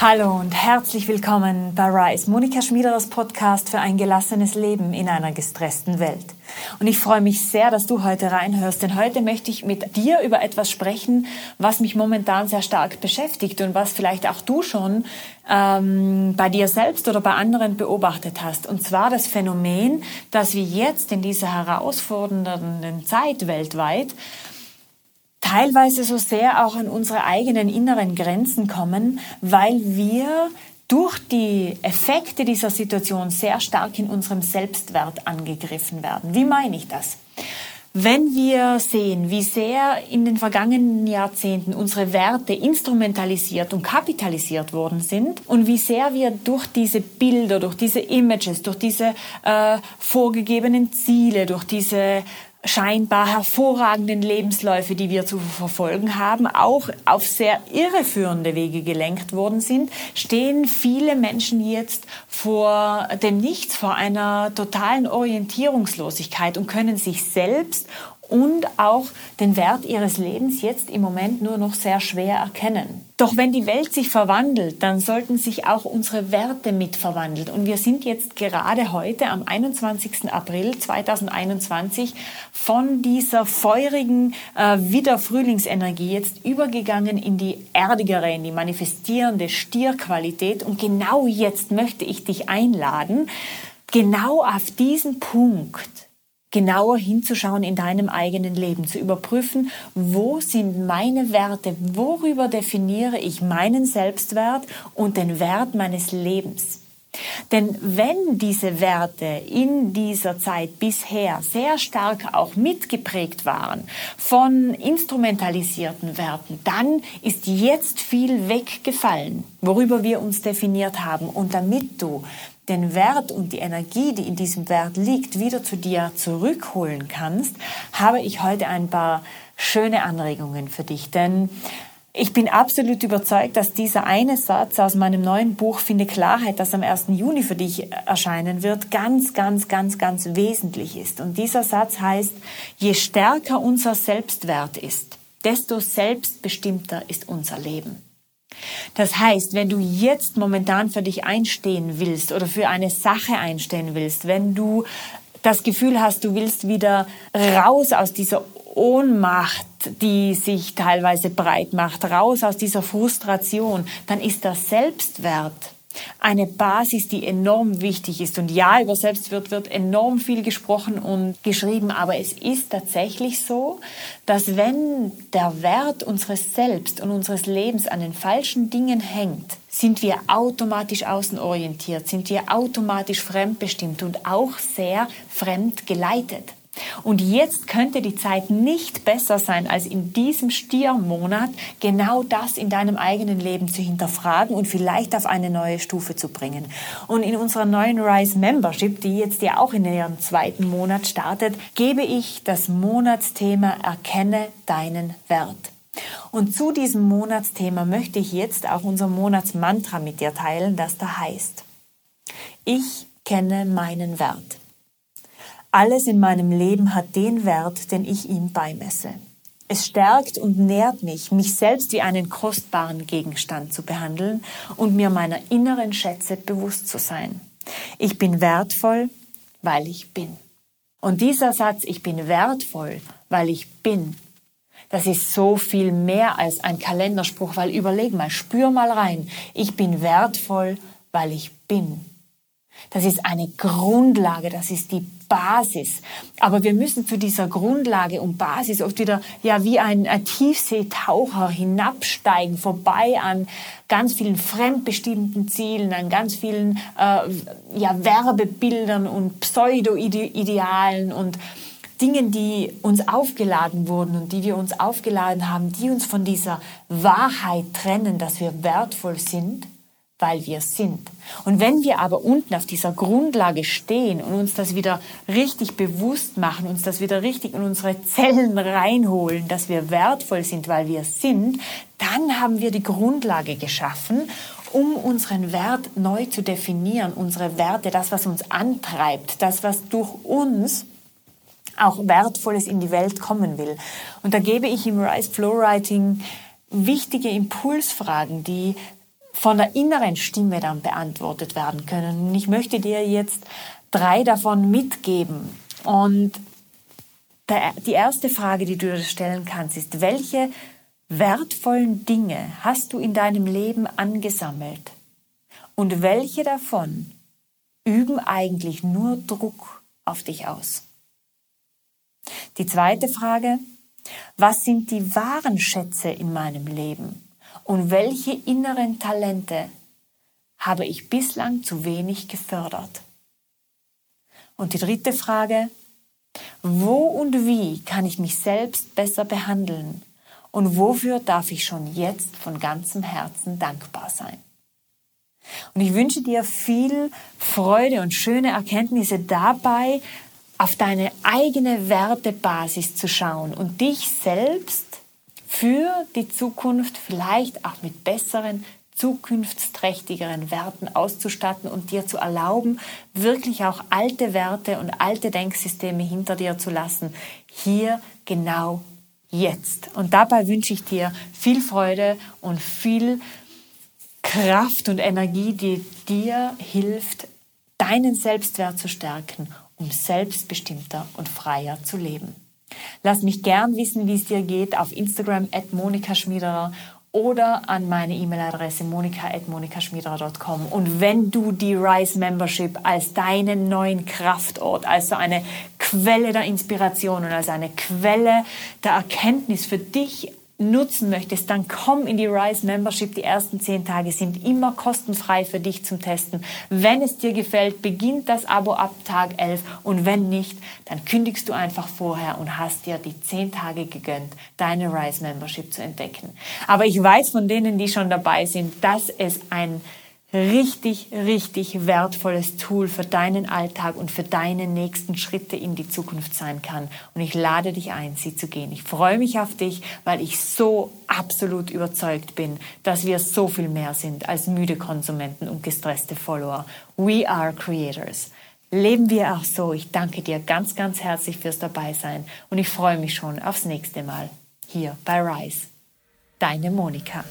Hallo und herzlich willkommen bei Rise, Monika Schmiederers Podcast für ein gelassenes Leben in einer gestressten Welt. Und ich freue mich sehr, dass du heute reinhörst, denn heute möchte ich mit dir über etwas sprechen, was mich momentan sehr stark beschäftigt und was vielleicht auch du schon ähm, bei dir selbst oder bei anderen beobachtet hast. Und zwar das Phänomen, dass wir jetzt in dieser herausfordernden Zeit weltweit teilweise so sehr auch an unsere eigenen inneren Grenzen kommen, weil wir durch die Effekte dieser Situation sehr stark in unserem Selbstwert angegriffen werden. Wie meine ich das? Wenn wir sehen, wie sehr in den vergangenen Jahrzehnten unsere Werte instrumentalisiert und kapitalisiert worden sind und wie sehr wir durch diese Bilder, durch diese Images, durch diese äh, vorgegebenen Ziele, durch diese scheinbar hervorragenden Lebensläufe, die wir zu verfolgen haben, auch auf sehr irreführende Wege gelenkt worden sind, stehen viele Menschen jetzt vor dem Nichts, vor einer totalen Orientierungslosigkeit und können sich selbst und auch den Wert ihres Lebens jetzt im Moment nur noch sehr schwer erkennen. Doch wenn die Welt sich verwandelt, dann sollten sich auch unsere Werte mit verwandeln. Und wir sind jetzt gerade heute am 21. April 2021 von dieser feurigen äh, Wiederfrühlingsenergie jetzt übergegangen in die erdigere, in die manifestierende Stierqualität. Und genau jetzt möchte ich dich einladen, genau auf diesen Punkt genauer hinzuschauen in deinem eigenen Leben, zu überprüfen, wo sind meine Werte, worüber definiere ich meinen Selbstwert und den Wert meines Lebens. Denn wenn diese Werte in dieser Zeit bisher sehr stark auch mitgeprägt waren von instrumentalisierten Werten, dann ist jetzt viel weggefallen, worüber wir uns definiert haben. Und damit du den Wert und die Energie, die in diesem Wert liegt, wieder zu dir zurückholen kannst, habe ich heute ein paar schöne Anregungen für dich. Denn ich bin absolut überzeugt, dass dieser eine Satz aus meinem neuen Buch Finde Klarheit, das am 1. Juni für dich erscheinen wird, ganz, ganz, ganz, ganz wesentlich ist. Und dieser Satz heißt, je stärker unser Selbstwert ist, desto selbstbestimmter ist unser Leben. Das heißt, wenn du jetzt momentan für dich einstehen willst oder für eine Sache einstehen willst, wenn du das Gefühl hast, du willst wieder raus aus dieser Ohnmacht, die sich teilweise breit macht, raus aus dieser Frustration, dann ist der Selbstwert eine Basis, die enorm wichtig ist. Und ja, über Selbstwert wird enorm viel gesprochen und geschrieben, aber es ist tatsächlich so, dass wenn der Wert unseres Selbst und unseres Lebens an den falschen Dingen hängt, sind wir automatisch außenorientiert, sind wir automatisch fremdbestimmt und auch sehr fremd geleitet. Und jetzt könnte die Zeit nicht besser sein, als in diesem Stiermonat genau das in deinem eigenen Leben zu hinterfragen und vielleicht auf eine neue Stufe zu bringen. Und in unserer neuen Rise Membership, die jetzt ja auch in ihrem zweiten Monat startet, gebe ich das Monatsthema Erkenne deinen Wert. Und zu diesem Monatsthema möchte ich jetzt auch unser Monatsmantra mit dir teilen, das da heißt, ich kenne meinen Wert. Alles in meinem Leben hat den Wert, den ich ihm beimesse. Es stärkt und nährt mich, mich selbst wie einen kostbaren Gegenstand zu behandeln und mir meiner inneren Schätze bewusst zu sein. Ich bin wertvoll, weil ich bin. Und dieser Satz, ich bin wertvoll, weil ich bin, das ist so viel mehr als ein Kalenderspruch, weil überleg mal, spür mal rein. Ich bin wertvoll, weil ich bin. Das ist eine Grundlage, das ist die Basis. Aber wir müssen zu dieser Grundlage und Basis oft wieder, ja, wie ein, ein Tiefseetaucher hinabsteigen, vorbei an ganz vielen fremdbestimmten Zielen, an ganz vielen, äh, ja, Werbebildern und Pseudo-Idealen und Dingen, die uns aufgeladen wurden und die wir uns aufgeladen haben, die uns von dieser Wahrheit trennen, dass wir wertvoll sind weil wir sind. Und wenn wir aber unten auf dieser Grundlage stehen und uns das wieder richtig bewusst machen, uns das wieder richtig in unsere Zellen reinholen, dass wir wertvoll sind, weil wir sind, dann haben wir die Grundlage geschaffen, um unseren Wert neu zu definieren, unsere Werte, das, was uns antreibt, das, was durch uns auch Wertvolles in die Welt kommen will. Und da gebe ich im Rise Flow Writing wichtige Impulsfragen, die von der inneren Stimme dann beantwortet werden können. Und ich möchte dir jetzt drei davon mitgeben. Und der, die erste Frage, die du dir stellen kannst, ist, welche wertvollen Dinge hast du in deinem Leben angesammelt? Und welche davon üben eigentlich nur Druck auf dich aus? Die zweite Frage, was sind die wahren Schätze in meinem Leben? Und welche inneren Talente habe ich bislang zu wenig gefördert? Und die dritte Frage, wo und wie kann ich mich selbst besser behandeln? Und wofür darf ich schon jetzt von ganzem Herzen dankbar sein? Und ich wünsche dir viel Freude und schöne Erkenntnisse dabei, auf deine eigene Wertebasis zu schauen und dich selbst für die Zukunft vielleicht auch mit besseren, zukunftsträchtigeren Werten auszustatten und dir zu erlauben, wirklich auch alte Werte und alte Denksysteme hinter dir zu lassen, hier genau jetzt. Und dabei wünsche ich dir viel Freude und viel Kraft und Energie, die dir hilft, deinen Selbstwert zu stärken um selbstbestimmter und freier zu leben. Lass mich gern wissen, wie es dir geht auf Instagram at Monika Schmiederer oder an meine E-Mail-Adresse monika.monikaschmiederer.com. Und wenn du die Rise Membership als deinen neuen Kraftort, also eine Quelle der Inspiration und als eine Quelle der Erkenntnis für dich nutzen möchtest, dann komm in die Rise Membership. Die ersten zehn Tage sind immer kostenfrei für dich zum Testen. Wenn es dir gefällt, beginnt das Abo ab Tag 11 und wenn nicht, dann kündigst du einfach vorher und hast dir die zehn Tage gegönnt, deine Rise Membership zu entdecken. Aber ich weiß von denen, die schon dabei sind, dass es ein richtig, richtig wertvolles Tool für deinen Alltag und für deine nächsten Schritte in die Zukunft sein kann. Und ich lade dich ein, sie zu gehen. Ich freue mich auf dich, weil ich so absolut überzeugt bin, dass wir so viel mehr sind als müde Konsumenten und gestresste Follower. We are creators. Leben wir auch so. Ich danke dir ganz, ganz herzlich fürs Dabeisein und ich freue mich schon aufs nächste Mal hier bei Rise. Deine Monika.